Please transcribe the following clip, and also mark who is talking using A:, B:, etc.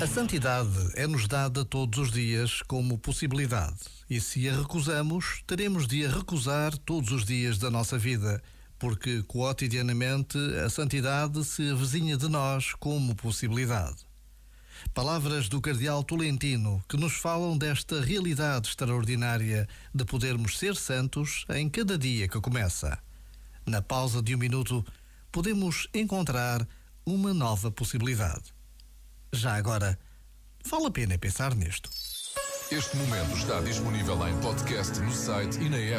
A: A santidade é-nos dada todos os dias como possibilidade, e se a recusamos, teremos de a recusar todos os dias da nossa vida, porque cotidianamente a santidade se avizinha de nós como possibilidade. Palavras do Cardeal Tolentino que nos falam desta realidade extraordinária de podermos ser santos em cada dia que começa. Na pausa de um minuto, podemos encontrar uma nova possibilidade. Já agora, vale a pena pensar nisto.
B: Este momento está disponível em podcast no site e na app.